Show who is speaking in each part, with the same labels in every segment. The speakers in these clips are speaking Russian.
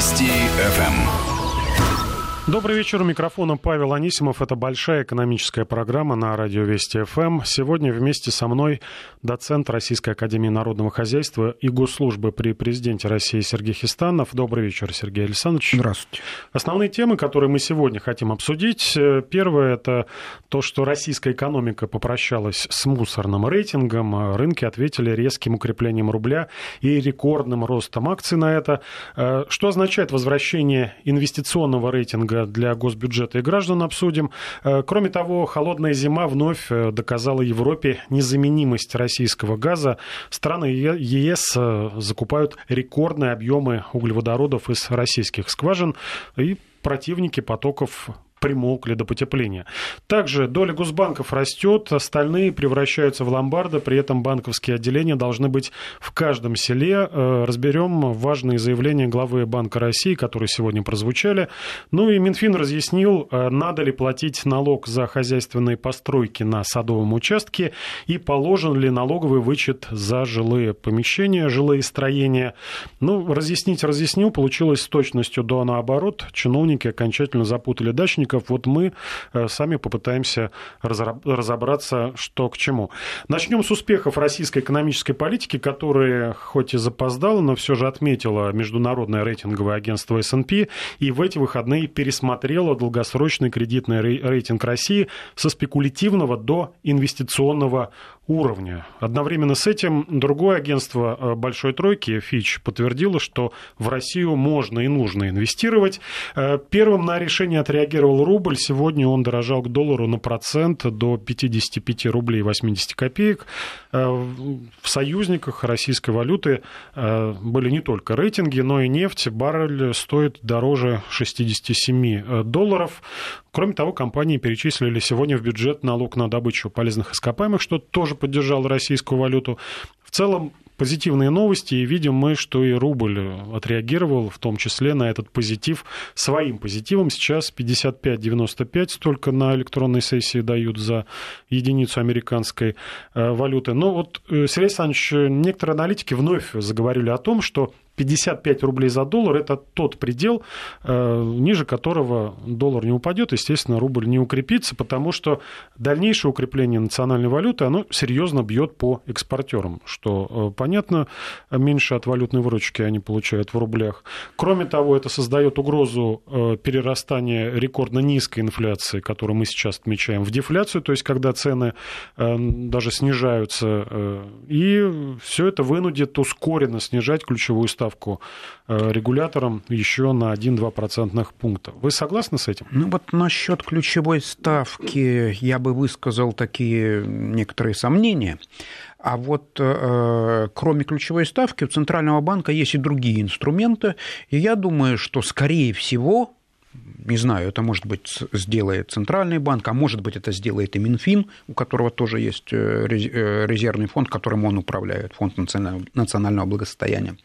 Speaker 1: Вести ФМ.
Speaker 2: Добрый вечер. У микрофона Павел Анисимов. Это большая экономическая программа на радио Вести ФМ. Сегодня вместе со мной доцент Российской Академии Народного Хозяйства и Госслужбы при президенте России Сергей Хистанов. Добрый вечер, Сергей Александрович.
Speaker 3: Здравствуйте.
Speaker 2: Основные темы, которые мы сегодня хотим обсудить. Первое – это то, что российская экономика попрощалась с мусорным рейтингом. Рынки ответили резким укреплением рубля и рекордным ростом акций на это. Что означает возвращение инвестиционного рейтинга для госбюджета и граждан обсудим. Э, кроме того, холодная зима вновь э, доказала Европе незаменимость российского газа. Страны ЕС э, закупают рекордные объемы углеводородов из российских скважин и противники потоков примолкли до потепления. Также доля госбанков растет, остальные превращаются в ломбарды, при этом банковские отделения должны быть в каждом селе. Э, разберем важные заявления главы Банка России, которые сегодня прозвучали. Ну и Минфин разъяснил, э, надо ли платить налог за хозяйственные постройки на садовом участке и положен ли налоговый вычет за жилые помещения, жилые строения. Ну, разъяснить разъяснил, получилось с точностью до наоборот. Чиновники окончательно запутали дачников источников. Вот мы э, сами попытаемся разобраться, что к чему. Начнем с успехов российской экономической политики, которые хоть и запоздало, но все же отметила международное рейтинговое агентство S&P и в эти выходные пересмотрело долгосрочный кредитный рейтинг России со спекулятивного до инвестиционного уровня. Одновременно с этим другое агентство э, Большой Тройки, Фич, подтвердило, что в Россию можно и нужно инвестировать. Э, первым на решение отреагировал рубль. Сегодня он дорожал к доллару на процент до 55 рублей 80 копеек. Э, в союзниках российской валюты были не только рейтинги, но и нефть. Баррель стоит дороже 67 долларов. Кроме того, компании перечислили сегодня в бюджет налог на добычу полезных ископаемых, что тоже поддержало российскую валюту. В целом, позитивные новости, и видим мы, что и рубль отреагировал, в том числе на этот позитив, своим позитивом. Сейчас 55,95 столько на электронной сессии дают за единицу американской э, валюты. Но вот, э, Сергей Александрович, некоторые аналитики вновь заговорили о том, что 55 рублей за доллар – это тот предел, э, ниже которого доллар не упадет, естественно, рубль не укрепится, потому что дальнейшее укрепление национальной валюты, оно серьезно бьет по экспортерам, что э, понятно, меньше от валютной выручки они получают в рублях. Кроме того, это создает угрозу э, перерастания рекордно низкой инфляции, которую мы сейчас отмечаем, в дефляцию, то есть когда цены даже снижаются, и все это вынудит ускоренно снижать ключевую ставку ставку э, регулятором еще на 1-2 процентных пункта. Вы согласны с этим?
Speaker 3: Ну вот насчет ключевой ставки я бы высказал такие некоторые сомнения. А вот э, кроме ключевой ставки у Центрального банка есть и другие инструменты. И я думаю, что, скорее всего, не знаю, это, может быть, сделает Центральный банк, а может быть, это сделает и Минфин, у которого тоже есть э, э, резервный фонд, которым он управляет, фонд национального благосостояния.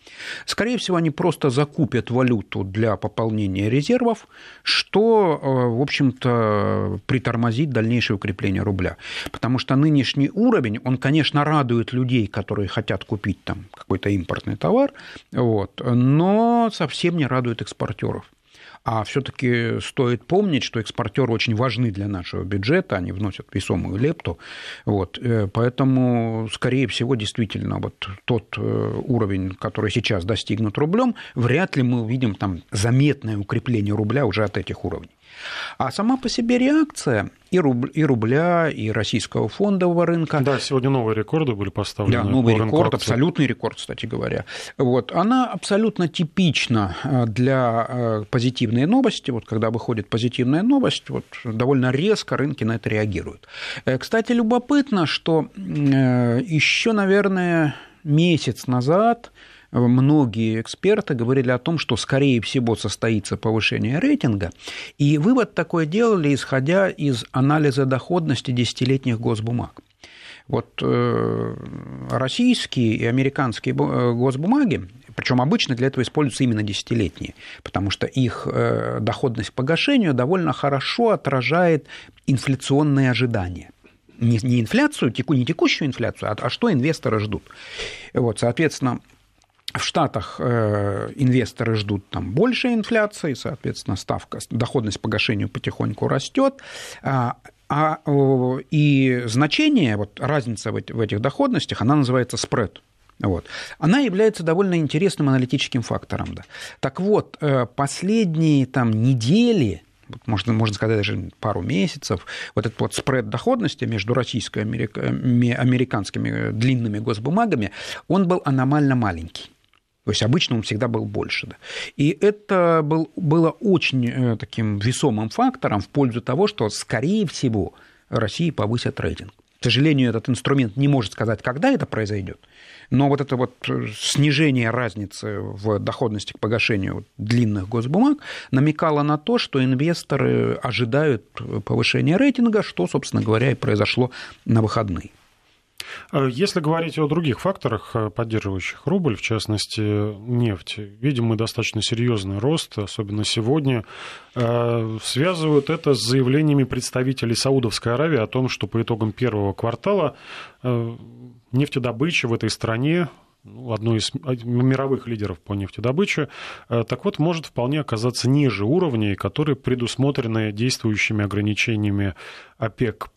Speaker 3: Скорее всего, они просто закупят валюту для пополнения резервов, что, э, в общем-то, притормозит дальнейшее укрепление рубля. Потому что нынешний уровень, он, конечно, радует людей, которые хотят купить там какой-то импортный товар, вот, но совсем не радует экспортеров. А все-таки стоит помнить, что экспортеры очень важны для нашего бюджета, они вносят весомую лепту. Вот. Э, поэтому, скорее всего, действительно, вот тот э, уровень, который сейчас достигнут рублем, вряд ли мы увидим там заметное укрепление рубля уже от этих уровней. А сама по себе реакция и, руб, и рубля, и российского фондового рынка.
Speaker 2: Да, сегодня новые рекорды были поставлены.
Speaker 3: Да, новый рекорд, абсолютный рекорд, кстати говоря. Вот, она абсолютно типична э, для э, позитивной новости. Вот когда выходит позитивная новость, вот, довольно резко рынки на это реагируют. Э, кстати, любопытно, что еще, наверное, месяц назад многие эксперты говорили о том, что, скорее всего, состоится повышение рейтинга. И вывод такой делали, исходя из анализа доходности десятилетних госбумаг. Вот э, российские и американские э, госбумаги, причем обычно для этого используются именно десятилетние, потому что их э, доходность к погашению довольно хорошо отражает инфляционные ожидания не, инфляцию, не текущую инфляцию, а, а что инвесторы ждут. Вот, соответственно, в Штатах э, инвесторы ждут там большей инфляции, соответственно, ставка, доходность погашению потихоньку растет. А, а, и значение, вот разница в этих доходностях, она называется спред. Вот. Она является довольно интересным аналитическим фактором. Да. Так вот, э, последние там, недели можно, можно сказать, даже пару месяцев, вот этот вот спред доходности между российско американскими длинными госбумагами, он был аномально маленький. То есть обычно он всегда был больше. Да. И это был, было очень э, таким весомым фактором в пользу того, что, скорее всего, России повысят рейтинг. К сожалению, этот инструмент не может сказать, когда это произойдет, но вот это вот э, снижение разницы в доходности к погашению длинных госбумаг намекало на то, что инвесторы ожидают повышения рейтинга, что, собственно говоря, и произошло на выходные.
Speaker 2: Э, если говорить о других факторах, э, поддерживающих рубль, в частности нефть, видим мы достаточно серьезный рост, особенно сегодня. Э, связывают это с заявлениями представителей Саудовской Аравии о том, что по итогам первого квартала нефтедобыча в этой стране ну, одной из мировых лидеров по нефтедобыче, так вот, может вполне оказаться ниже уровней, которые предусмотрены действующими ограничениями ОПЕК+.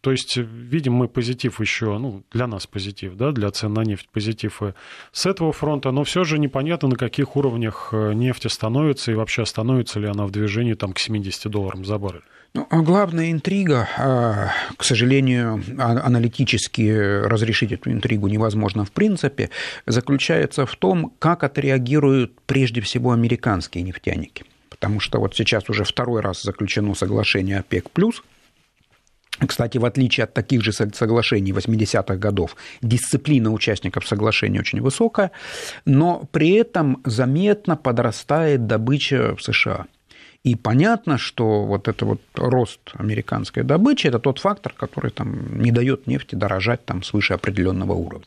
Speaker 2: То есть видим мы позитив еще, ну, для нас позитив, да, для цен на нефть позитив и с этого фронта, но все же непонятно, на каких уровнях э, нефть остановится и вообще остановится ли она в движении там, к 70 долларам за баррель.
Speaker 3: Ну, а главная интрига, а, к сожалению, а, аналитически разрешить эту интригу невозможно в принципе, заключается в том, как отреагируют прежде всего американские нефтяники. Потому что вот сейчас уже второй раз заключено соглашение ОПЕК+, кстати, в отличие от таких же соглашений 80-х годов, дисциплина участников соглашения очень высокая, но при этом заметно подрастает добыча в США. И понятно, что вот это вот рост американской добычи – это тот фактор, который там, не дает нефти дорожать там, свыше определенного уровня.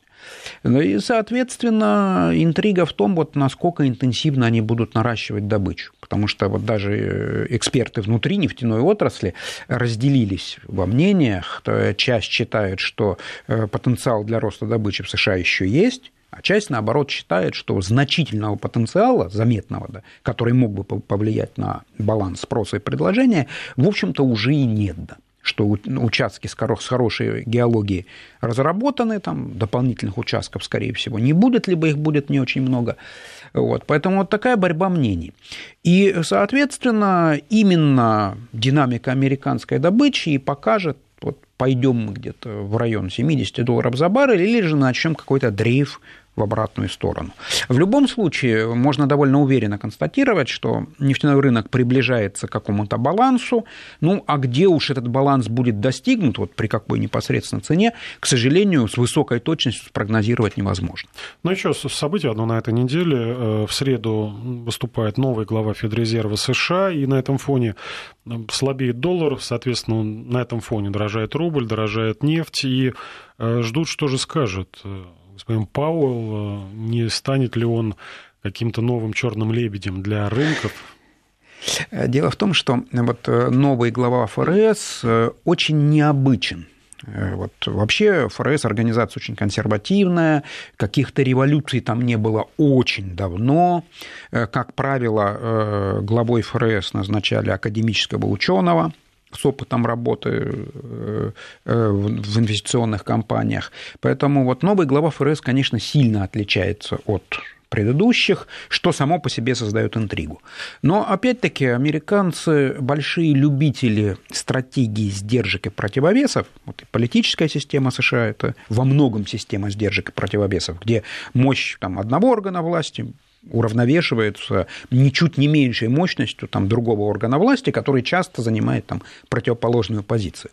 Speaker 3: Ну и, соответственно, интрига в том, вот, насколько интенсивно они будут наращивать добычу. Потому что вот даже э, эксперты внутри нефтяной отрасли разделились во мнениях. Часть считает, что э, потенциал для роста добычи в США еще есть, а часть, наоборот, считает, что значительного потенциала, заметного, да, который мог бы повлиять на баланс спроса и предложения, в общем-то, уже и нет. Да что участки с хорошей геологией разработаны, там дополнительных участков, скорее всего, не будет, либо их будет не очень много. Вот, поэтому вот такая борьба мнений. И, соответственно, именно динамика американской добычи и покажет, вот пойдем мы где-то в район 70 долларов за баррель, или же начнем какой-то дрейф в обратную сторону. В любом случае, можно довольно уверенно констатировать, что нефтяной рынок приближается к какому-то балансу, ну, а где уж этот баланс будет достигнут, вот при какой непосредственно цене, к сожалению, с высокой точностью спрогнозировать невозможно.
Speaker 2: Ну, еще событие одно на этой неделе. Э, в среду выступает новый глава Федрезерва США, и на этом фоне слабеет доллар, соответственно, на этом фоне дорожает рубль, дорожает нефть, и э, ждут, что же скажет э, господин Пауэлл, э, не станет ли он каким-то новым черным лебедем для рынков?
Speaker 3: Дело в том, что вот э, новый глава ФРС э, очень необычен. Вот вообще ФРС организация очень консервативная, каких-то революций там не было очень давно. Как правило, главой ФРС назначали академического ученого, с опытом работы э, э, в инвестиционных компаниях. Поэтому вот новый глава ФРС, конечно, сильно отличается от предыдущих, что само по себе создает интригу. Но, опять-таки, американцы большие любители стратегии сдержек и противовесов. Вот и политическая система США – это во многом система сдержек и противовесов, где мощь там, одного органа власти уравновешивается ничуть не меньшей мощностью там, другого органа власти, который часто занимает там, противоположную позицию.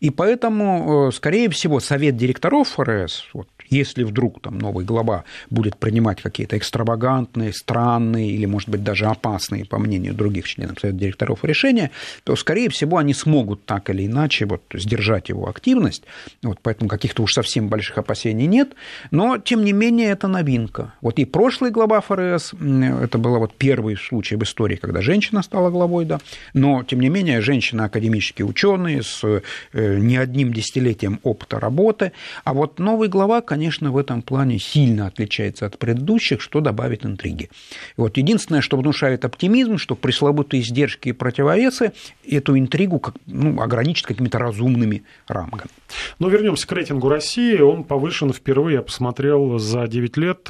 Speaker 3: И поэтому, э, скорее всего, совет директоров ФРС, вот, если вдруг там новый глава будет принимать какие-то экстравагантные, странные или, может быть, даже опасные, по мнению других членов Совета директоров, решения, то, скорее всего, они смогут так или иначе вот, сдержать его активность. Вот, поэтому каких-то уж совсем больших опасений нет. Но, тем не менее, это новинка. Вот и прошлый глава ФРС прогресс. Это был вот первый случай в истории, когда женщина стала главой, да. Но, тем не менее, женщина академический ученый с э, не одним десятилетием опыта работы. А вот новый глава, конечно, в этом плане сильно отличается от предыдущих, что добавит интриги. Вот единственное, что внушает оптимизм, что пресловутые издержки и противовесы эту интригу как, ну, ограничат какими-то разумными рамками.
Speaker 2: Но вернемся к рейтингу России. Он повышен впервые, я посмотрел, за 9 лет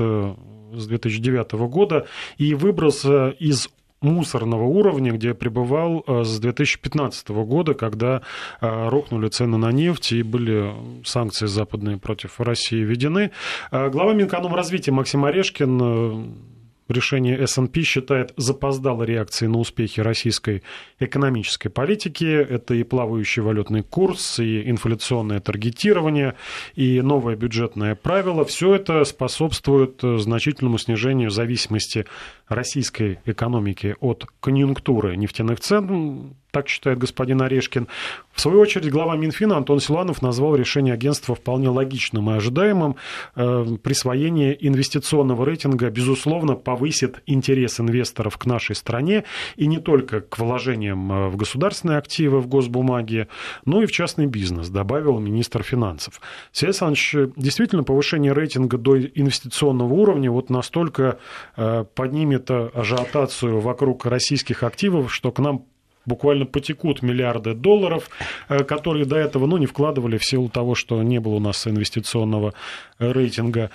Speaker 2: с 2009 года и выбрался из мусорного уровня, где пребывал э, с 2015 года, когда э, рухнули цены на нефть и были санкции западные против России введены. Глава Минэкономразвития Максим Орешкин решение S&P считает запоздалой реакцией на успехи российской экономической политики. Это и плавающий валютный курс, и инфляционное таргетирование, и новое бюджетное правило. Все это способствует значительному снижению зависимости российской экономики от конъюнктуры нефтяных цен так считает господин Орешкин. В свою очередь, глава Минфина Антон Силанов назвал решение агентства вполне логичным и ожидаемым. Э, присвоение инвестиционного рейтинга, безусловно, повысит интерес инвесторов к нашей стране и не только к вложениям э, в государственные активы, в госбумаги, но и в частный бизнес, добавил министр финансов. Сергей Александрович, действительно, повышение рейтинга до инвестиционного уровня вот настолько э, поднимет ажиотацию вокруг российских активов, что к нам буквально потекут миллиарды долларов, э, которые до этого ну, не вкладывали в силу того, что не было у нас инвестиционного рейтинга.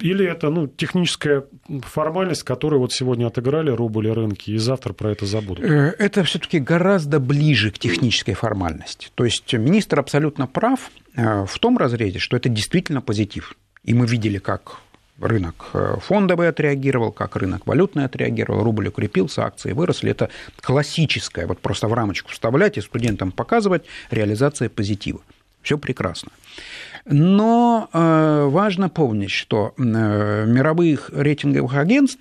Speaker 2: Или это ну, техническая формальность, которую вот сегодня отыграли рубль и рынки, и завтра про это забудут?
Speaker 3: Э, это все-таки гораздо ближе к технической формальности. То есть министр абсолютно прав э, в том разрезе, что это действительно позитив. И мы видели, как рынок э, фондовый отреагировал, как рынок валютный отреагировал, рубль укрепился, акции выросли. Это классическое, вот просто в рамочку вставлять и студентам показывать реализация позитива. Все прекрасно. Но э, важно помнить, что э, мировых рейтинговых агентств,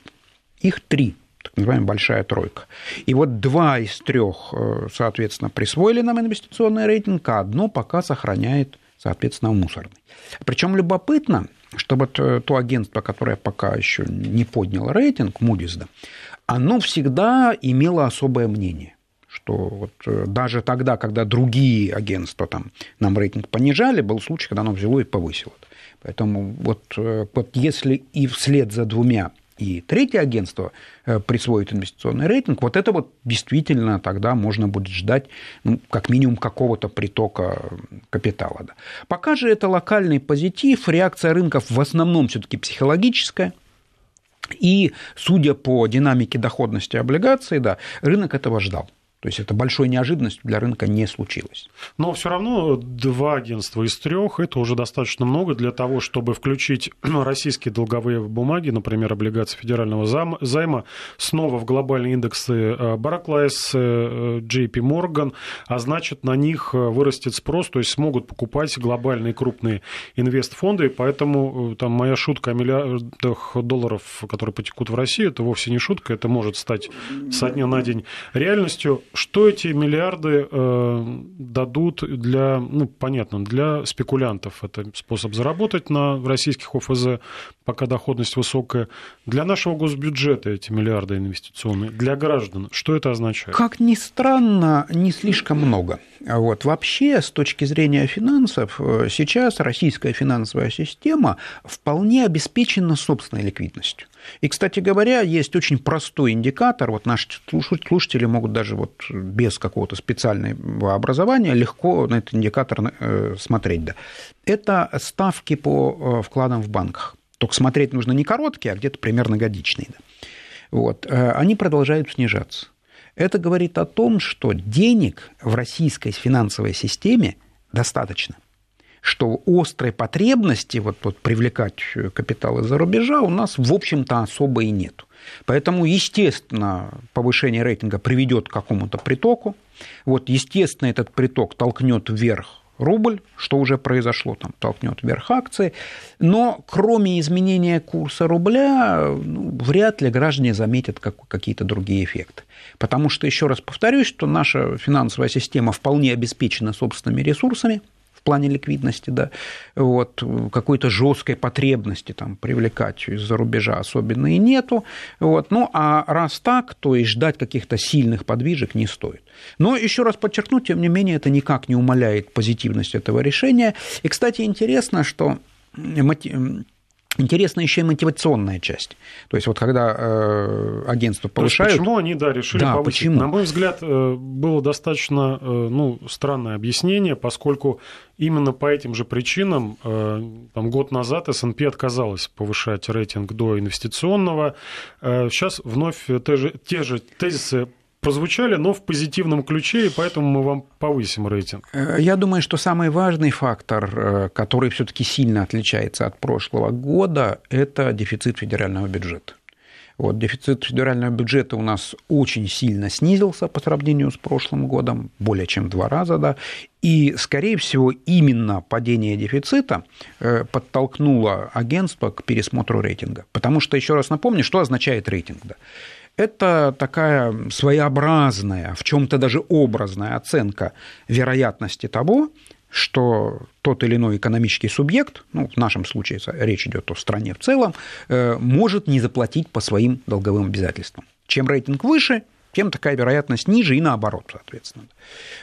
Speaker 3: их три, так называемая большая тройка. И вот два из трех, соответственно, присвоили нам инвестиционный рейтинг, а одно пока сохраняет, соответственно, мусорный. Причем любопытно, что вот э, то агентство, которое пока еще не подняло рейтинг, Moody's, да, оно всегда имело особое мнение что вот э, даже тогда, когда другие агентства там, нам рейтинг понижали, был случай, когда оно взяло и повысило. Поэтому вот, э, вот если и вслед за двумя и третье агентство э, присвоит инвестиционный рейтинг, вот это вот действительно тогда можно будет ждать ну, как минимум какого-то притока капитала. Да. Пока же это локальный позитив, реакция рынков в основном все-таки психологическая. И, судя по динамике доходности облигаций, да, рынок этого ждал. То есть это большой неожиданностью для рынка не случилось.
Speaker 2: Но все равно два агентства из трех это уже достаточно много для того, чтобы включить российские долговые бумаги, например, облигации федерального займа, снова в глобальные индексы э, Barclays, э, JP Morgan, а значит на них э, вырастет спрос, то есть смогут покупать глобальные крупные инвестфонды, поэтому там моя шутка о миллиардах долларов, которые потекут в Россию, это вовсе не шутка, это может стать со дня на день реальностью. Что эти миллиарды э, дадут для, ну, понятно, для спекулянтов? Это способ заработать на российских ОФЗ, пока доходность высокая. Для нашего госбюджета эти миллиарды инвестиционные, для граждан, что это означает?
Speaker 3: Как ни странно, не слишком много. Вот. Вообще, с точки зрения финансов, э, сейчас российская финансовая система вполне обеспечена собственной ликвидностью. И, кстати говоря, есть очень простой индикатор, вот наши слушатели могут даже вот без какого-то специального образования легко на этот индикатор э, смотреть. Да. Это ставки по э, вкладам в банках. Только смотреть нужно не короткие, а где-то примерно годичные. Да. Вот. Они продолжают снижаться. Это говорит о том, что денег в российской финансовой системе достаточно что острой потребности вот, вот привлекать капитал из-за рубежа у нас, в общем-то, особо и нет. Поэтому, естественно, повышение рейтинга приведет к какому-то притоку. Вот, естественно, этот приток толкнет вверх рубль, что уже произошло, там толкнет вверх акции. Но кроме изменения курса рубля, ну, вряд ли граждане заметят как, какие-то другие эффекты. Потому что, еще раз повторюсь, что наша финансовая система вполне обеспечена собственными ресурсами, плане ликвидности, да, вот, какой-то жесткой потребности там привлекать из-за рубежа особенно и нету, вот, ну, а раз так, то и ждать каких-то сильных подвижек не стоит. Но еще раз подчеркну, тем не менее, это никак не умаляет позитивность этого решения. И, кстати, интересно, что Интересна еще и мотивационная часть. То есть вот когда э, агентство повышают...
Speaker 2: То почему они, да, решили да, повысить? Почему? На мой взгляд, э, было достаточно э, ну, странное объяснение, поскольку именно по этим же причинам э, там, год назад S&P отказалась повышать рейтинг до инвестиционного. Сейчас вновь те же, те же тезисы прозвучали, но в позитивном ключе, и поэтому мы вам повысим рейтинг.
Speaker 3: Э, я думаю, что самый важный фактор, э, который все-таки сильно отличается от прошлого года, это дефицит федерального бюджета. Вот, дефицит федерального бюджета у нас очень сильно снизился по сравнению с прошлым годом, более чем в два раза, да, и, скорее всего, именно падение дефицита э, подтолкнуло агентство к пересмотру рейтинга. Потому что, еще раз напомню, что означает рейтинг. Да? Это такая своеобразная, в чем-то даже образная оценка вероятности того, что тот или иной экономический субъект, ну, в нашем случае речь идет о стране в целом, э, может не заплатить по своим долговым обязательствам. Чем рейтинг выше, тем такая вероятность ниже и наоборот, соответственно.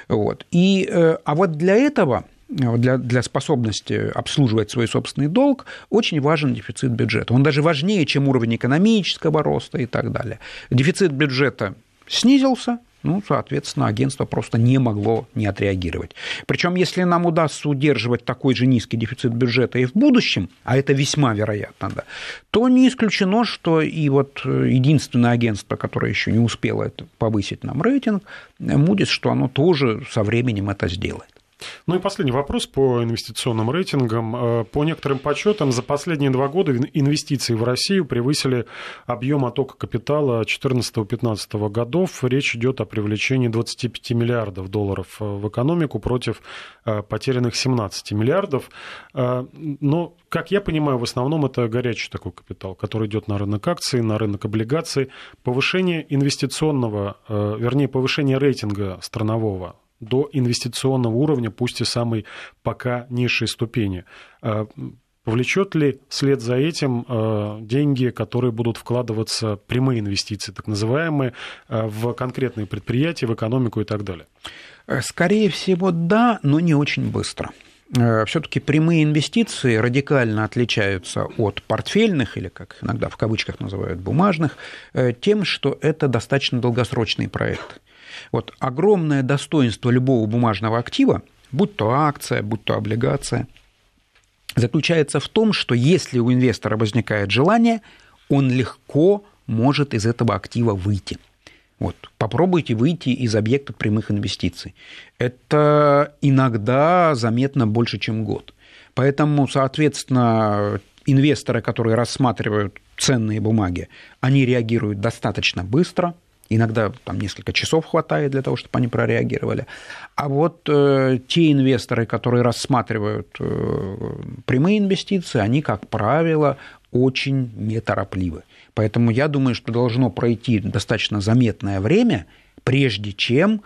Speaker 3: Вот. И, э, а вот для этого для, для способности обслуживать свой собственный долг, очень важен дефицит бюджета. Он даже важнее, чем уровень экономического роста и так далее. Дефицит бюджета снизился, ну, соответственно, агентство просто не могло не отреагировать. Причем, если нам удастся удерживать такой же низкий дефицит бюджета и в будущем, а это весьма вероятно, да, то не исключено, что и вот единственное агентство, которое еще не успело повысить нам рейтинг, Moody's, что оно тоже со временем это сделает.
Speaker 2: Ну и последний вопрос по инвестиционным рейтингам. Э, по некоторым подсчетам, за последние два года инвестиции в Россию превысили объем оттока капитала 2014-2015 годов. Речь идет о привлечении 25 миллиардов долларов э, в экономику против э, потерянных 17 миллиардов. Но, как я понимаю, в основном это горячий такой капитал, который идет на рынок акций, на рынок облигаций. Повышение инвестиционного, вернее, повышение рейтинга странового до инвестиционного уровня, пусть и самой пока низшей ступени. А, повлечет ли вслед за этим а, деньги, которые будут вкладываться, прямые инвестиции, так называемые, а, в конкретные предприятия, в экономику и так далее?
Speaker 3: Э, скорее всего, да, но не очень быстро. Э, Все-таки прямые инвестиции радикально отличаются от портфельных, или как иногда в кавычках называют бумажных, э, тем, что это достаточно долгосрочный проект. Вот огромное достоинство любого бумажного актива, будь то акция, будь то облигация, заключается в том, что если у инвестора возникает желание, он легко может из этого актива выйти. Вот, попробуйте выйти из объекта прямых инвестиций. Это иногда заметно больше, чем год. Поэтому, соответственно, инвесторы, которые рассматривают ценные бумаги, они реагируют достаточно быстро – Иногда там несколько часов хватает для того, чтобы они прореагировали. А вот э, те инвесторы, которые рассматривают э, прямые инвестиции, они, как правило, очень неторопливы. Поэтому я думаю, что должно пройти достаточно заметное время, прежде чем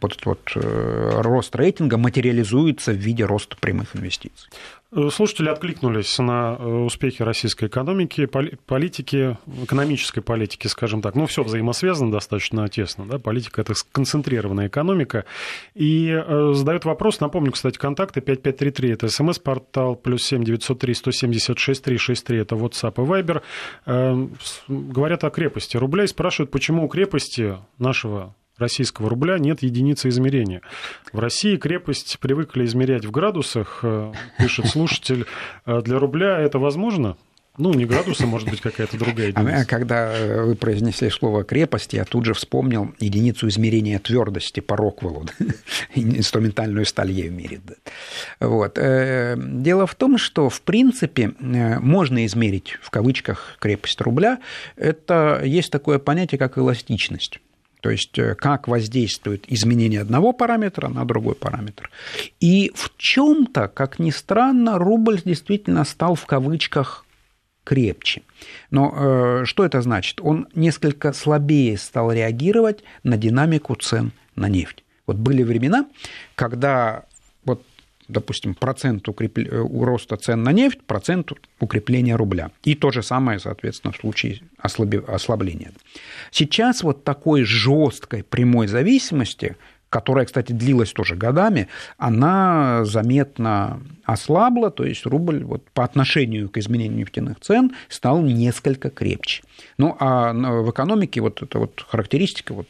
Speaker 3: вот этот вот э, рост рейтинга материализуется в виде роста прямых инвестиций.
Speaker 2: Э, слушатели откликнулись на э, успехи российской экономики, политики, экономической политики, скажем так. Ну, все взаимосвязано достаточно тесно. Да? Политика – это сконцентрированная экономика. И задают вопрос, напомню, кстати, контакты 5533 – это смс-портал, плюс 7 903 176 363 – это WhatsApp и Viber. Говорят о крепости рубля и спрашивают, почему у крепости нашего российского рубля нет единицы измерения. В России крепость привыкли измерять в градусах, э, пишет слушатель. Э, для рубля это возможно? Ну, не градусы, может быть, какая-то другая
Speaker 3: а единица. Когда э, вы произнесли слово крепость, я тут же вспомнил единицу измерения твердости по Роквеллу. Инструментальную сталь ею мерит. Вот. Дело в том, что, в принципе, можно измерить, в кавычках, крепость рубля. Это есть такое понятие, как эластичность. То есть э, как воздействует изменение одного параметра на другой параметр. И в чем-то, как ни странно, рубль действительно стал в кавычках крепче. Но э, что это значит? Он несколько слабее стал реагировать на динамику цен на нефть. Вот были времена, когда допустим, процент укреп... Э, роста цен на нефть, процент укрепления рубля. И то же самое, соответственно, в случае ослабления. Сейчас вот такой жесткой прямой зависимости которая, кстати, длилась тоже годами, она заметно ослабла, то есть рубль вот по отношению к изменению нефтяных цен стал несколько крепче. Ну, а в экономике вот эта вот характеристика, вот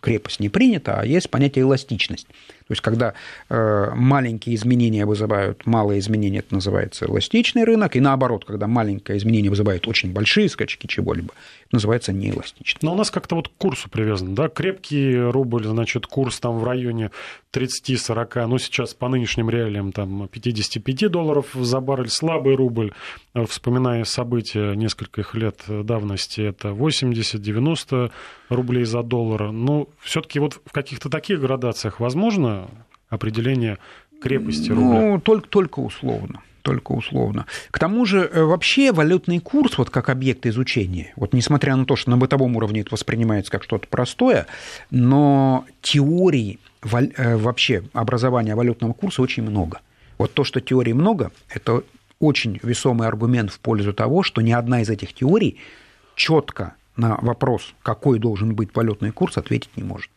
Speaker 3: крепость не принята, а есть понятие эластичность. То есть, когда э, маленькие изменения вызывают малые изменения, это называется эластичный рынок, и наоборот, когда маленькое изменение вызывает очень большие скачки чего-либо, это называется неэластичный.
Speaker 2: Но у нас как-то вот к курсу привязан, да, крепкий рубль, значит, курс там в районе 30-40, ну, сейчас по нынешним реалиям там 55 долларов за баррель, слабый рубль, вспоминая события нескольких лет давности, это 80-90 рублей за доллар. Ну, все-таки вот в каких-то таких градациях возможно определение крепости рубля?
Speaker 3: Ну, только, только условно только условно. К тому же, э, вообще валютный курс, вот как объект изучения, вот несмотря на то, что на бытовом уровне это воспринимается как что-то простое, но теорий э, вообще образования валютного курса очень много. Вот то, что теорий много, это очень весомый аргумент в пользу того, что ни одна из этих теорий четко на вопрос, какой должен быть валютный курс, ответить не может.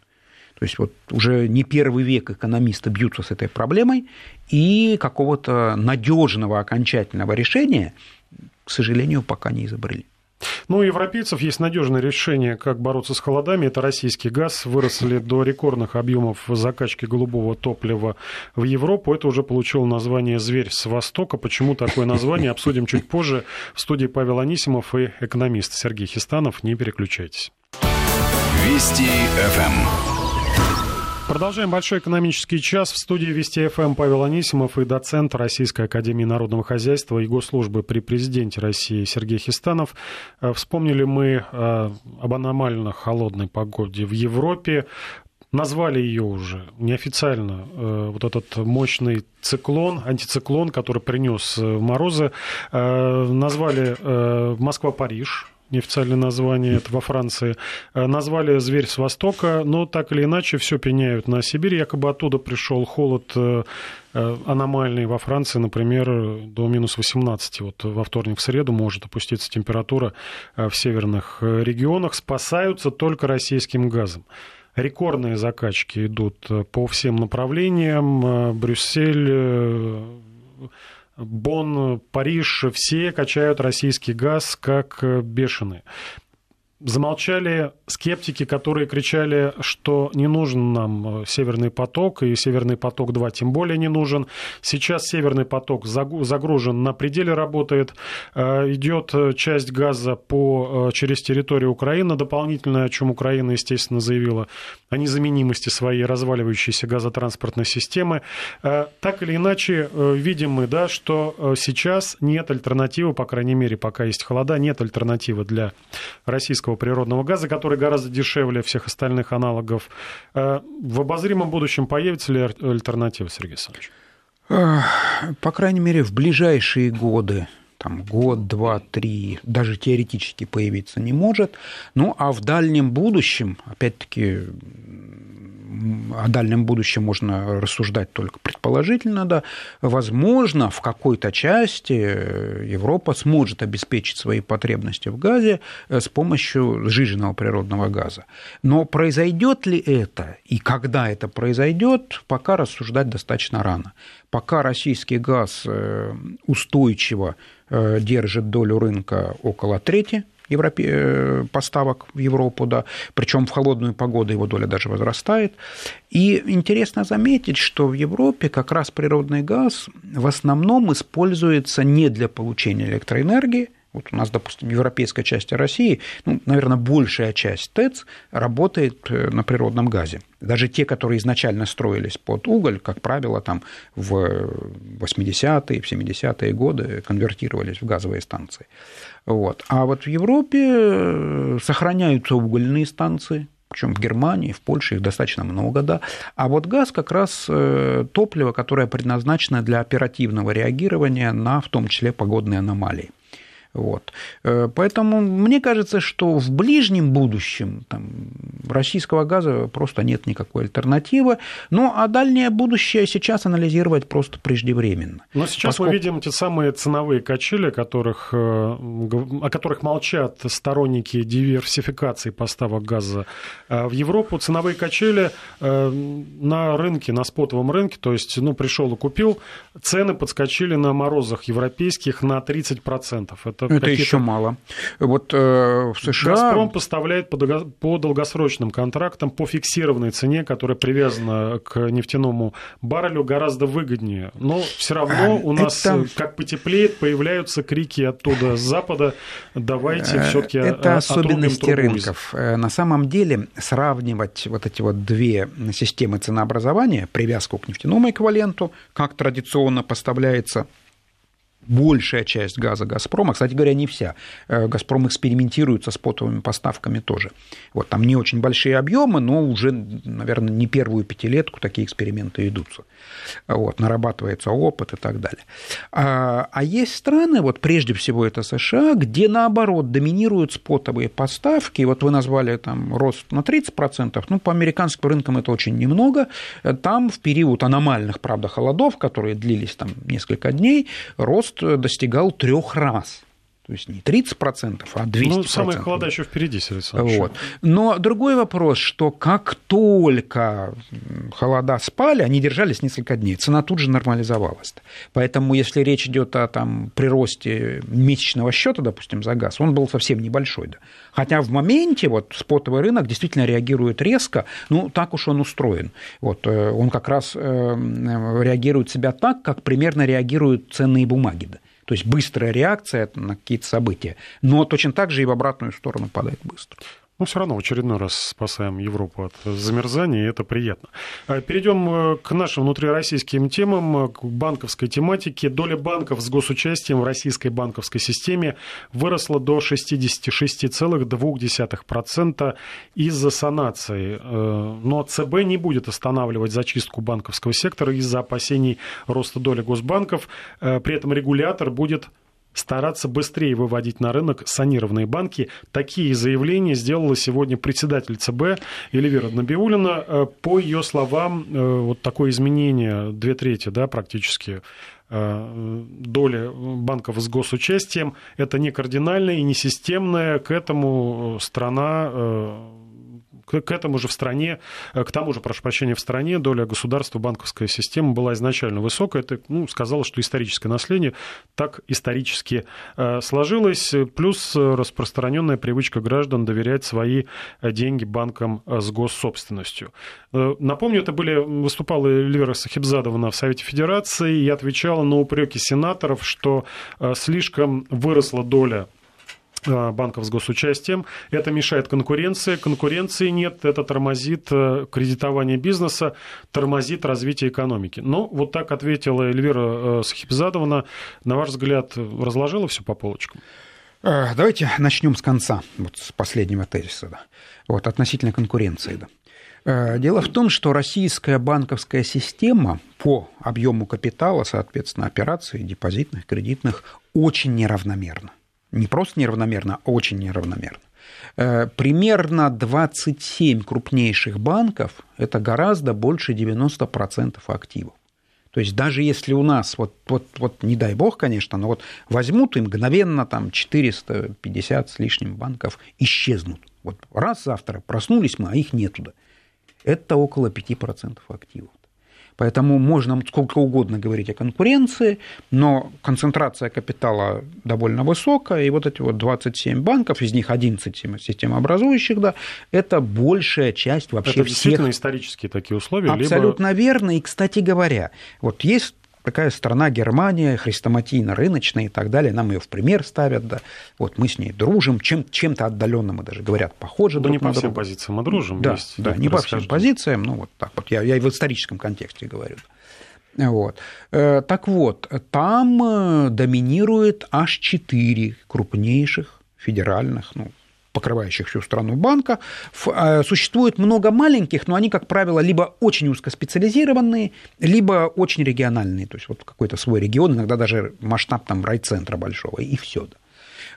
Speaker 3: То есть вот уже не первый век экономисты бьются с этой проблемой, и какого-то надежного окончательного решения, к сожалению, пока не изобрели.
Speaker 2: Ну, у европейцев есть надежное решение, как бороться с холодами. Это российский газ. Выросли до рекордных объемов закачки голубого топлива в Европу. Это уже получило название «Зверь с Востока». Почему такое название, обсудим чуть позже. В студии Павел Анисимов и экономист Сергей Хистанов. Не переключайтесь.
Speaker 1: Вести ФМ.
Speaker 2: Продолжаем большой экономический час. В студии Вести ФМ Павел Анисимов и доцент Российской Академии Народного Хозяйства и Госслужбы при Президенте России Сергей Хистанов. Э, вспомнили мы э, об аномально холодной погоде в Европе. Назвали ее уже неофициально э, вот этот мощный циклон, антициклон, который принес морозы. Назвали Москва-Париж неофициальное название, это во Франции, э, назвали «Зверь с Востока», но так или иначе все пеняют на Сибирь, якобы оттуда пришел холод э, э, аномальный во Франции, например, до минус 18. Вот во вторник, в среду может опуститься температура в северных регионах. Спасаются только российским газом. Рекордные закачки идут по всем направлениям. Брюссель Бонн, Париж, все качают российский газ как бешеные. Замолчали скептики, которые кричали, что не нужен нам э, Северный поток, и Северный поток-2 тем более не нужен. Сейчас Северный поток загружен на пределе, работает. Э, идет э, часть газа по, через территорию Украины, дополнительно, о чем Украина, естественно, заявила, о незаменимости своей разваливающейся газотранспортной системы. Так или иначе, видим мы, да, что сейчас нет альтернативы, по крайней мере, пока есть холода, нет альтернативы для российского российского природного газа, который гораздо дешевле всех остальных аналогов. Э, в обозримом будущем появится ли альтернатива, Сергей Александрович?
Speaker 3: По крайней мере, в ближайшие годы там, год, два, три, даже теоретически появиться не может. Ну, а в дальнем будущем, опять-таки, о дальнем будущем можно рассуждать только предположительно, да, возможно, в какой-то части Европа сможет обеспечить свои потребности в газе э, с помощью сжиженного природного газа. Но произойдет ли это и когда это произойдет, пока рассуждать достаточно рано. Пока российский газ э, устойчиво э, держит долю рынка около трети, Европе... Э, поставок в Европу, да, причем в холодную погоду его доля даже возрастает. И интересно заметить, что в Европе как раз природный газ в основном используется не для получения электроэнергии, вот у нас, допустим, в европейской части России, ну, наверное, большая часть ТЭЦ работает э, на природном газе. Даже те, которые изначально строились под уголь, как правило, там в 80-е, в 70-е годы конвертировались в газовые станции. Вот. А вот в Европе э, сохраняются угольные станции, причем в Германии, в Польше их достаточно много, да. А вот газ как раз э, топливо, которое предназначено для оперативного реагирования на, в том числе, погодные аномалии. Вот. Э, поэтому мне кажется, что в ближнем будущем, там, российского газа просто нет никакой альтернативы. Ну, а дальнее будущее сейчас анализировать просто преждевременно.
Speaker 2: Но сейчас Поскольку... мы видим те самые ценовые качели, которых, э, о которых молчат сторонники диверсификации поставок газа в Европу. Ценовые качели на рынке, на спотовом рынке, то есть, ну, пришел и купил, цены подскочили на морозах европейских на 30%.
Speaker 3: Это, Это еще мало. Вот э, в США...
Speaker 2: «Газпром» поставляет по, по долгосрочным контрактам по фиксированной цене, которая привязана к нефтяному баррелю, гораздо выгоднее. Но все равно у нас, Это... как потеплеет, появляются крики оттуда, с запада, давайте э, все-таки
Speaker 3: Это особенности рынков. Э, на самом деле сравнивать вот эти вот две системы ценообразования, привязку к нефтяному эквиваленту, как традиционно поставляется большая часть газа «Газпрома», кстати говоря, не вся, э, «Газпром» экспериментирует со спотовыми поставками тоже. Вот, там не очень большие объемы, но уже, наверное, не первую пятилетку такие эксперименты идутся. Вот, нарабатывается опыт и так далее. А, а есть страны, вот прежде всего это США, где, наоборот, доминируют спотовые поставки. Вот вы назвали там рост на 30%, ну, по американским рынкам это очень немного. Там в период аномальных, правда, холодов, которые длились там несколько дней, рост рост достигал трех раз. То есть не 30%, а 200%. Ну,
Speaker 2: самые холода еще впереди, Сергей
Speaker 3: вот. Но другой вопрос, что как только холода спали, они держались несколько дней, цена тут же нормализовалась. Поэтому, если речь идет о там, приросте месячного счета, допустим, за газ, он был совсем небольшой. Да. Хотя в моменте вот, спотовый рынок действительно реагирует резко, ну, так уж он устроен. Вот, э, он как раз э, реагирует себя так, как примерно реагируют ценные бумаги. Да. То есть быстрая реакция на какие-то события. Но точно так же и в обратную сторону падает быстро.
Speaker 2: Но все равно в очередной раз спасаем Европу от замерзания, и это приятно. А, Перейдем э, к нашим внутрироссийским темам, э, к банковской тематике. Доля банков с госучастием в российской банковской системе выросла до 66,2% из-за санации. Э, но ЦБ не будет останавливать зачистку банковского сектора из-за опасений роста доли госбанков. При этом регулятор будет стараться быстрее выводить на рынок санированные банки. Такие заявления сделала сегодня председатель ЦБ Эльвира Набиулина. Э, по ее словам, э, вот такое изменение, две трети да, практически э, доли банков с госучастием, это не кардинальное и не системное. К этому страна к, этому же в стране, э, к тому же, прошу прощения, в стране доля государства банковская система была изначально высокая. Это, ну, сказала, что историческое наследие так исторически э, сложилось. Плюс распространенная привычка граждан доверять свои деньги банкам э, с госсобственностью. Напомню, это были, выступала Эльвира Сахибзадовна в Совете Федерации и отвечала на упреки сенаторов, что слишком выросла доля Э, банков с госучастием. Это мешает конкуренции. Конкуренции нет, это тормозит э, кредитование бизнеса, тормозит развитие экономики. Ну, вот так ответила Эльвира э, Сахибзадовна. На ваш взгляд, разложила все по полочкам?
Speaker 3: Давайте начнем с конца, вот с последнего тезиса, да. вот, относительно конкуренции. Да. Дело в том, что российская банковская система по объему капитала, соответственно, операций депозитных, кредитных, очень неравномерна не просто неравномерно, а очень неравномерно. Э, примерно 27 крупнейших банков – это гораздо больше 90% активов. То есть даже если у нас, вот, вот, вот не дай бог, конечно, но вот возьмут и мгновенно там 450 с лишним банков исчезнут. Вот раз завтра проснулись мы, а их нету. Это около 5% активов. Поэтому можно сколько угодно говорить о конкуренции, но концентрация капитала довольно высокая, и вот эти вот 27 банков, из них 11 системообразующих, да, это большая часть вообще это
Speaker 2: всех... действительно исторические такие условия?
Speaker 3: Абсолютно либо... верно, и, кстати говоря, вот есть такая страна Германия, хрестоматийно-рыночная и так далее, нам ее в пример ставят, да, вот мы с ней дружим, чем, чем-то отдаленно мы даже говорят, похожи ну, друг
Speaker 2: не по всем позициям мы дружим.
Speaker 3: Да, есть да не по всем позициям, ну вот так вот, я, я и в историческом контексте говорю. Вот. Э, так вот, там э, доминирует аж четыре крупнейших федеральных, ну, покрывающих всю страну банка. А, существует много маленьких, но они, как правило, либо очень узкоспециализированные, либо очень региональные. То есть вот какой-то свой регион, иногда даже масштаб там райцентра большого, и все.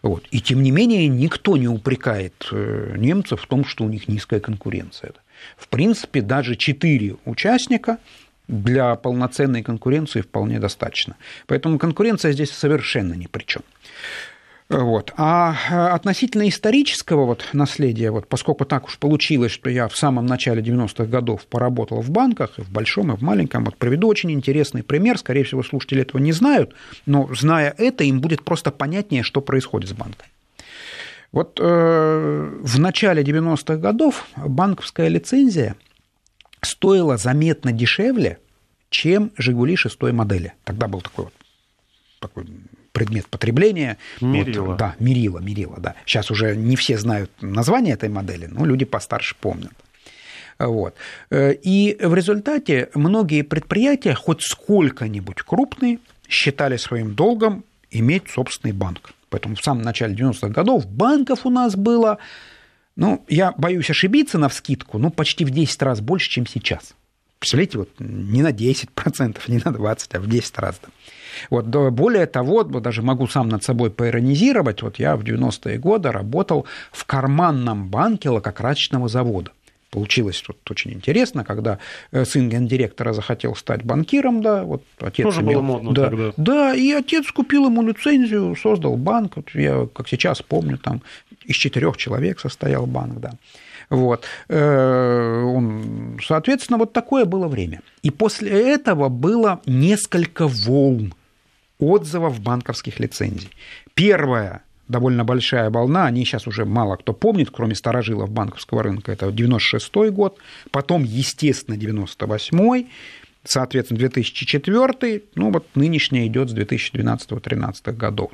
Speaker 3: Вот. И тем не менее никто не упрекает э, немцев в том, что у них низкая конкуренция. В принципе, даже четыре участника для полноценной конкуренции вполне достаточно. Поэтому конкуренция здесь совершенно ни при чем. Вот. А э, относительно исторического вот наследия, вот, поскольку так уж получилось, что я в самом начале 90-х годов поработал в банках, и в большом, и в маленьком, вот приведу очень интересный пример. Скорее всего, слушатели этого не знают, но зная это, им будет просто понятнее, что происходит с банком. Вот э, в начале 90-х годов банковская лицензия стоила заметно дешевле, чем «Жигули» шестой модели. Тогда был такой вот такой предмет потребления.
Speaker 2: Мерила.
Speaker 3: Вот, да, мерила, мерила, да. Сейчас уже не все знают название этой модели, но люди постарше помнят. Вот. И в результате многие предприятия, хоть сколько-нибудь крупные, считали своим долгом иметь собственный банк. Поэтому в самом начале 90-х годов банков у нас было, ну, я боюсь ошибиться на вскидку, но почти в 10 раз больше, чем сейчас. Представляете, вот не на 10%, не на 20%, а в 10 раз. Да. Вот, более того, даже могу сам над собой поиронизировать, вот я в 90-е годы работал в карманном банке лакокрасочного завода. Получилось тут очень интересно, когда э, сын гендиректора захотел стать банкиром, да, вот отец
Speaker 2: Тоже
Speaker 3: имел,
Speaker 2: было модно
Speaker 3: да,
Speaker 2: тогда.
Speaker 3: Да, и отец купил ему лицензию, создал банк, вот я как сейчас помню, там из четырех человек состоял банк, да. Вот. Э, он, соответственно, вот такое было время. И после этого было несколько волн отзывов банковских лицензий. Первая довольно большая волна, они сейчас уже мало кто помнит, кроме старожилов банковского рынка, это 96 год, потом, естественно, 98 соответственно, 2004, ну вот нынешняя идет с 2012-2013 годов.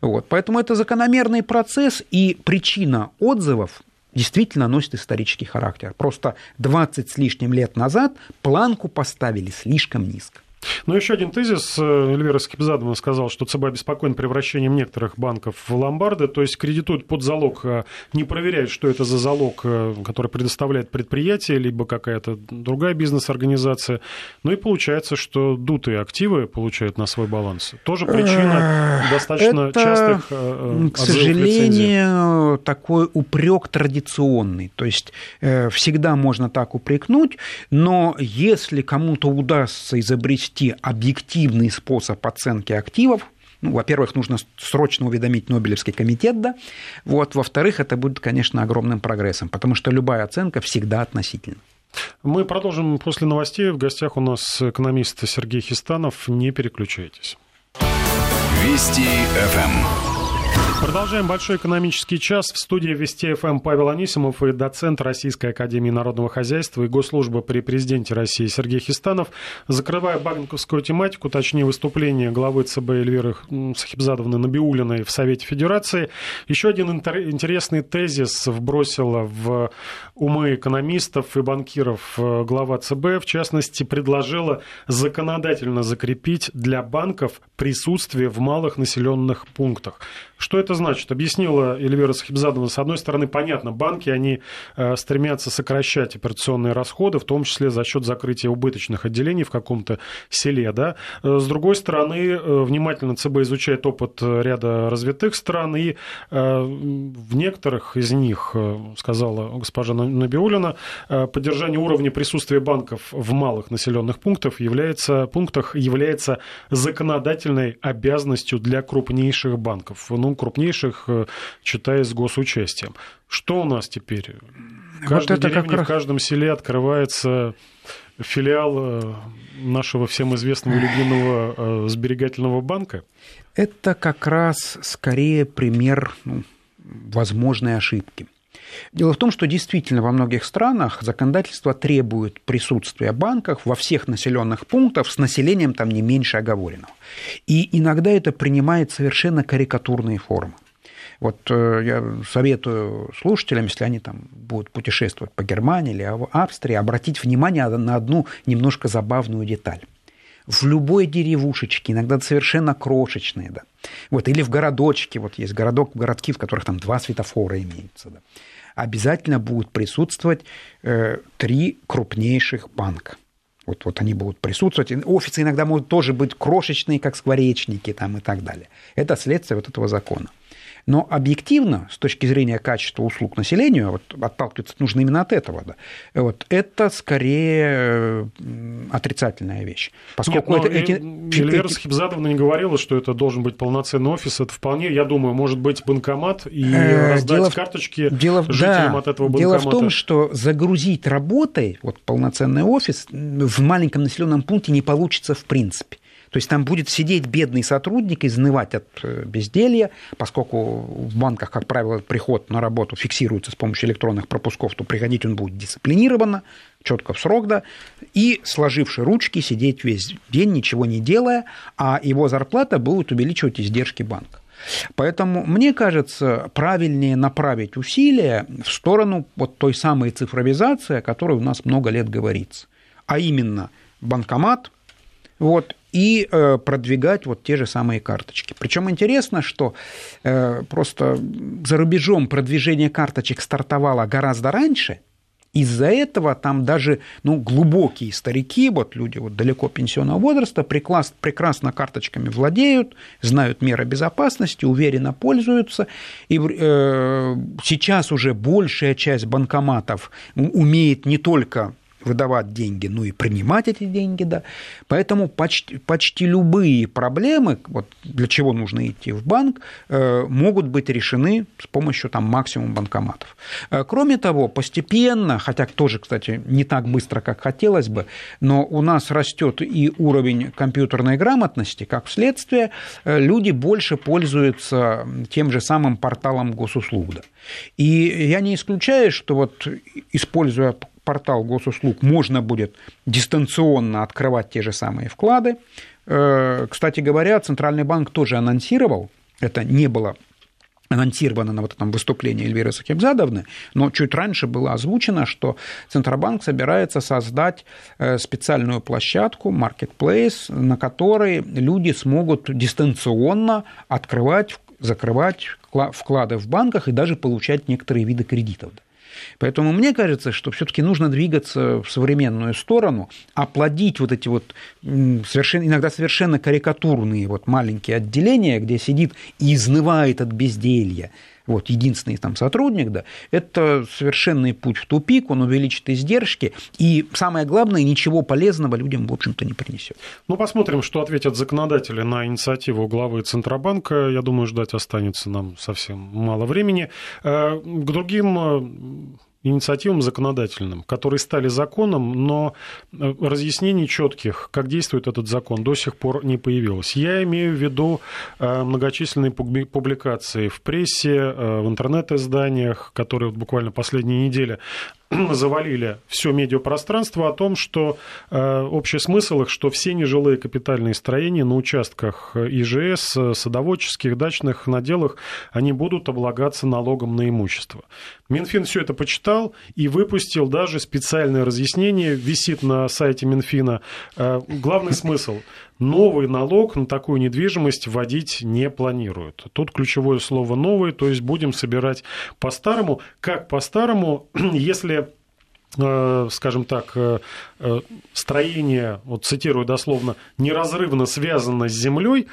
Speaker 3: Вот, поэтому это закономерный процесс, и причина отзывов действительно носит исторический характер. Просто 20 с лишним лет назад планку поставили слишком низко.
Speaker 2: Ну, еще один тезис. Э, Эльвира Скибзадовна сказал, что ЦБ обеспокоен превращением некоторых банков в ломбарды, то есть кредитуют под залог, а не проверяют, что это за залог, э, который предоставляет предприятие, либо какая-то другая бизнес-организация. Ну и получается, что дутые активы получают на свой баланс. Тоже причина достаточно
Speaker 3: это,
Speaker 2: частых э,
Speaker 3: К сожалению, такой упрек традиционный. То есть всегда можно так упрекнуть, но если кому-то удастся изобрести ввести объективный способ оценки активов, ну, во-первых, нужно срочно уведомить Нобелевский комитет, да, вот, во-вторых, это будет, конечно, огромным прогрессом, потому что любая оценка всегда относительна.
Speaker 2: Мы продолжим после новостей. В гостях у нас экономист Сергей Хистанов. Не переключайтесь.
Speaker 1: Вести ФМ.
Speaker 2: Продолжаем большой экономический час. В студии Вести ФМ Павел Анисимов и доцент Российской Академии Народного Хозяйства и Госслужбы при президенте России Сергей Хистанов. Закрывая банковскую тематику, точнее выступление главы ЦБ Эльвиры Сахибзадовны Набиулиной в Совете Федерации, еще один интересный тезис вбросила в умы экономистов и банкиров э, глава ЦБ, в частности, предложила законодательно закрепить для банков присутствие в малых населенных пунктах. Что это значит? Объяснила Эльвира Сахибзадовна. С одной стороны, понятно, банки, они э, стремятся сокращать операционные расходы, в том числе за счет закрытия убыточных отделений в каком-то селе. Да? Э, с другой стороны, э, внимательно ЦБ изучает опыт ряда развитых стран, и в некоторых из них, сказала госпожа Набиулина, поддержание уровня присутствия банков в малых населенных пунктах является, пунктах является законодательной обязанностью для крупнейших банков. Ну, ну, крупнейших, э, читая с госучастием. Что у нас теперь? В каждой вот деревне, как... в каждом селе открывается филиал э, нашего всем известного и любимого э, сберегательного банка?
Speaker 3: Это как раз скорее пример ну, возможной ошибки. Дело в том, что действительно во многих странах законодательство требует присутствия банков во всех населенных пунктах с населением там не меньше оговоренного. И иногда это принимает совершенно карикатурные формы. Вот э, я советую слушателям, если они там будут путешествовать по Германии или Австрии, обратить внимание на одну немножко забавную деталь в любой деревушечке, иногда совершенно крошечные, да. Вот, или в городочке, вот есть городок, городки, в которых там два светофора имеются, да обязательно будут присутствовать э, три крупнейших банка. Вот, вот они будут присутствовать. Офисы иногда могут тоже быть крошечные, как скворечники там, и так далее. Это следствие вот этого закона. Но объективно, с точки зрения качества услуг населению, вот отталкиваться нужно именно от этого, да, вот, это скорее отрицательная вещь.
Speaker 2: Поскольку Нет, это, эти, Эльвира эти... Хибзадовна не говорила, что это должен быть полноценный офис. Это вполне, я думаю, может быть банкомат и э, раздать дело карточки дело, жителям да, от этого банкомата.
Speaker 3: Дело в том, что загрузить работой вот, полноценный офис в маленьком населенном пункте не получится в принципе. То есть там будет сидеть бедный сотрудник, изнывать от э, безделья, поскольку в банках, как правило, приход на работу фиксируется с помощью электронных пропусков, то приходить он будет дисциплинированно, четко в срок, да, и сложивши ручки, сидеть весь день, ничего не делая, а его зарплата будет увеличивать издержки банка. Поэтому, мне кажется, правильнее направить усилия в сторону вот той самой цифровизации, о которой у нас много лет говорится. А именно банкомат, вот, и э, продвигать вот те же самые карточки. Причем интересно, что э, просто за рубежом продвижение карточек стартовало гораздо раньше. Из-за этого там даже ну, глубокие старики, вот люди вот далеко пенсионного возраста, прекрасно, карточками владеют, знают меры безопасности, уверенно пользуются. И э, сейчас уже большая часть банкоматов умеет не только выдавать деньги, ну и принимать эти деньги, да. Поэтому почти, почти любые проблемы, вот для чего нужно идти в банк, э, могут быть решены с помощью там максимум банкоматов. Э, кроме того, постепенно, хотя тоже, кстати, не так быстро, как хотелось бы, но у нас растет и уровень компьютерной грамотности, как следствие, э, люди больше пользуются тем же самым порталом госуслуг. И я не исключаю, что вот используя портал госуслуг можно будет дистанционно открывать те же самые вклады. Э, кстати говоря, Центральный банк тоже анонсировал, это не было анонсировано на вот этом выступлении Эльвиры Сахибзадовны, но чуть раньше было озвучено, что Центробанк собирается создать э, специальную площадку, marketplace, на которой люди смогут дистанционно открывать, закрывать вклады в банках и даже получать некоторые виды кредитов. Поэтому мне кажется, что все-таки нужно двигаться в современную сторону, оплодить вот эти вот совершенно, иногда совершенно карикатурные вот маленькие отделения, где сидит и изнывает от безделья вот единственный там сотрудник, да, это совершенный путь в тупик, он увеличит издержки, и самое главное, ничего полезного людям, в общем-то, не принесет.
Speaker 2: Ну, посмотрим, что ответят законодатели на инициативу главы Центробанка. Я думаю, ждать останется нам совсем мало времени. Э, к другим э, инициативам законодательным, которые стали законом, но э, разъяснений четких, как действует этот закон, до сих пор не появилось. Я имею в виду э, многочисленные публикации в прессе, э, в интернет-изданиях, которые вот буквально последние недели завалили все медиапространство о том, что э, общий смысл их, что все нежилые капитальные строения на участках ИЖС, садоводческих, дачных наделах, они будут облагаться налогом на имущество. Минфин все это почитал и выпустил даже специальное разъяснение, висит на сайте Минфина. Э, главный смысл новый налог на такую недвижимость вводить не планируют. Тут ключевое слово «новый», то есть будем собирать по-старому. Как по-старому, если э, скажем так, э, э, строение, вот цитирую дословно, неразрывно связано с землей,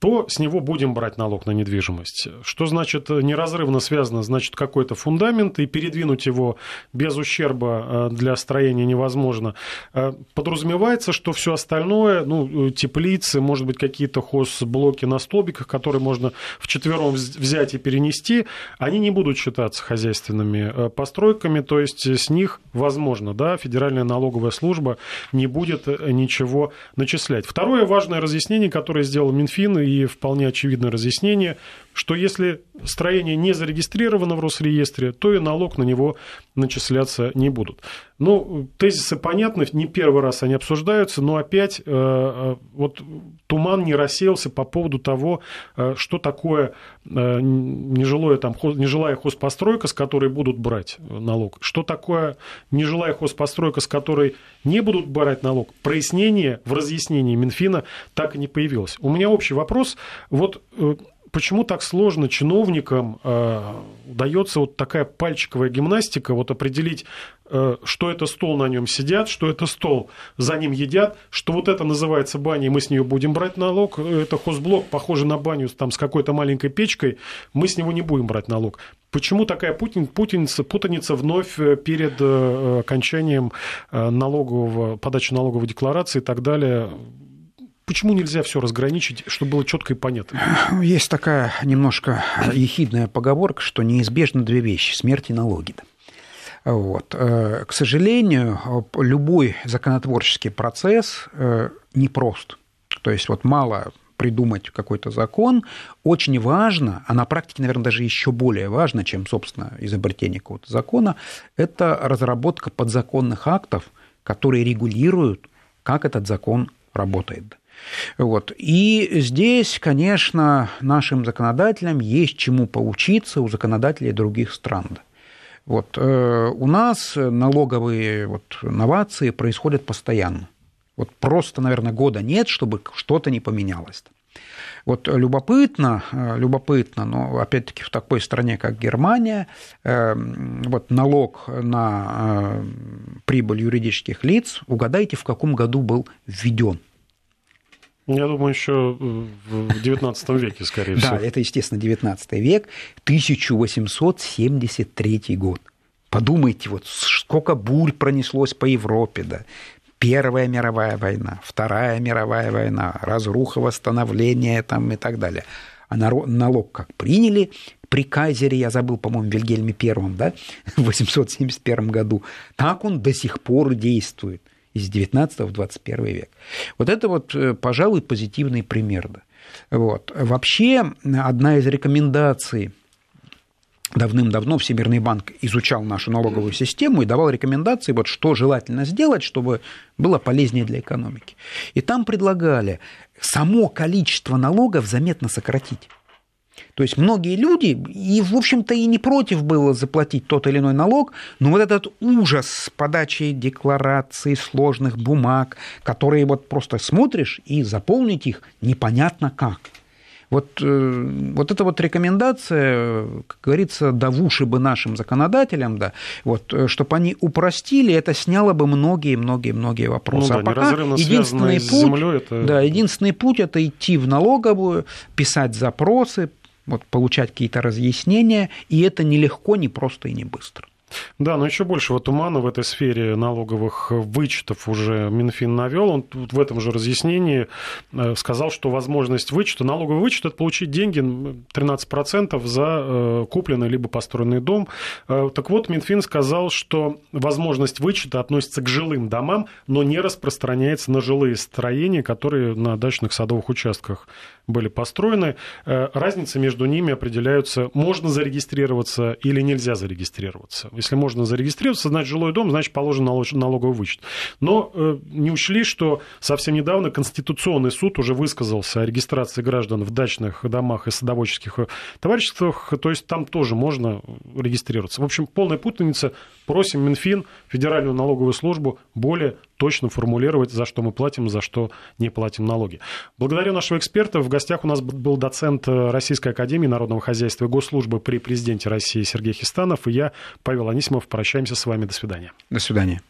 Speaker 2: то с него будем брать налог на недвижимость. Что значит неразрывно связано? Значит, какой-то фундамент, и передвинуть его без ущерба э, для строения невозможно. Э, подразумевается, что все остальное, ну, теплицы, может быть, какие-то хозблоки на столбиках, которые можно вчетвером взять и перенести, они не будут считаться хозяйственными э, постройками, то есть с них возможно, да, Федеральная налоговая служба не будет ничего начислять. Второе важное разъяснение, которое сделал Минфин и и вполне очевидное разъяснение, что если строение не зарегистрировано в Росреестре, то и налог на него начисляться не будут. Ну, тезисы понятны, не первый раз они обсуждаются, но опять э, э, вот туман не рассеялся по поводу того, э, что такое нежилое, там, нежилая хозпостройка, с которой будут брать налог, что такое нежилая хозпостройка, с которой не будут брать налог. Прояснение в разъяснении Минфина так и не появилось. У меня общий вопрос. Вот почему так сложно чиновникам э, удается вот такая пальчиковая гимнастика, вот определить, э, что это стол, на нем сидят, что это стол, за ним едят, что вот это называется баней, мы с нее будем брать налог, это хозблок, похоже на баню там, с какой-то маленькой печкой, мы с него не будем брать налог. Почему такая путин, путаница, путаница вновь э, перед э, окончанием э, налогового, подачи налоговой декларации и так далее? Почему нельзя все разграничить, чтобы было четко и понятно?
Speaker 3: Есть такая немножко ехидная поговорка, что неизбежно две вещи – смерть и налоги. Вот. К сожалению, любой законотворческий процесс непрост. То есть вот мало придумать какой-то закон, очень важно, а на практике, наверное, даже еще более важно, чем, собственно, изобретение какого-то закона, это разработка подзаконных актов, которые регулируют, как этот закон работает. Вот. И здесь, конечно, нашим законодателям есть чему поучиться у законодателей других стран. Вот. Э, у нас налоговые вот, новации происходят постоянно. Вот просто, наверное, года нет, чтобы что-то не поменялось. Вот любопытно, э, любопытно, но опять-таки в такой стране, как Германия, э, вот налог на прибыль юридических лиц, угадайте, в каком году был введен?
Speaker 2: Я думаю, еще в XIX веке, скорее всего.
Speaker 3: Да, это, естественно, XIX век, 1873 год. Подумайте, вот сколько бурь пронеслось по Европе, да, Первая мировая война, Вторая мировая война, разруха, восстановление там и так далее. А налог как приняли при Кайзере, я забыл, по-моему, Вильгельме Первом, да, в 871 году, так он до сих пор действует из 19 в 21 век. Вот это вот, э, пожалуй, позитивный пример. Вот. Вообще, одна из рекомендаций давным-давно Всемирный банк изучал нашу налоговую систему и давал рекомендации, вот что желательно сделать, чтобы было полезнее для экономики. И там предлагали само количество налогов заметно сократить. То есть многие люди, и, в общем-то, и не против было заплатить тот или иной налог, но вот этот ужас с подачей деклараций, сложных бумаг, которые вот просто смотришь и заполнить их непонятно как – вот, э, вот эта вот рекомендация, как говорится, да в уши бы нашим законодателям, да, вот, э, чтобы они упростили, это сняло бы многие-многие-многие вопросы.
Speaker 2: Ну, да, а пока единственный путь, землей, это...
Speaker 3: да, единственный путь – это идти в налоговую, писать запросы, вот, получать какие-то разъяснения, и это нелегко, не просто и не быстро.
Speaker 2: Да, но еще большего тумана в этой сфере налоговых вычетов уже Минфин навел. Он в этом же разъяснении э, сказал, что возможность вычета, налоговый вычет – это получить деньги 13% за э, купленный либо построенный дом. Э, так вот, Минфин сказал, что возможность вычета относится к жилым домам, но не распространяется на жилые строения, которые на дачных садовых участках были построены. Разница между ними определяются, можно зарегистрироваться или нельзя зарегистрироваться. Если можно зарегистрироваться, значит, жилой дом, значит, положен налоговый вычет. Но э, не учли, что совсем недавно Конституционный суд уже высказался о регистрации граждан в дачных домах и садоводческих товариществах, то есть там тоже можно регистрироваться. В общем, полная путаница. Просим Минфин, Федеральную налоговую службу более точно формулировать, за что мы платим, за что не платим налоги. Благодарю нашего эксперта. В гостях у нас был доцент Российской Академии Народного Хозяйства и Госслужбы при президенте России Сергей Хистанов и я, Павел Анисимов. Прощаемся с вами. До свидания.
Speaker 3: До свидания.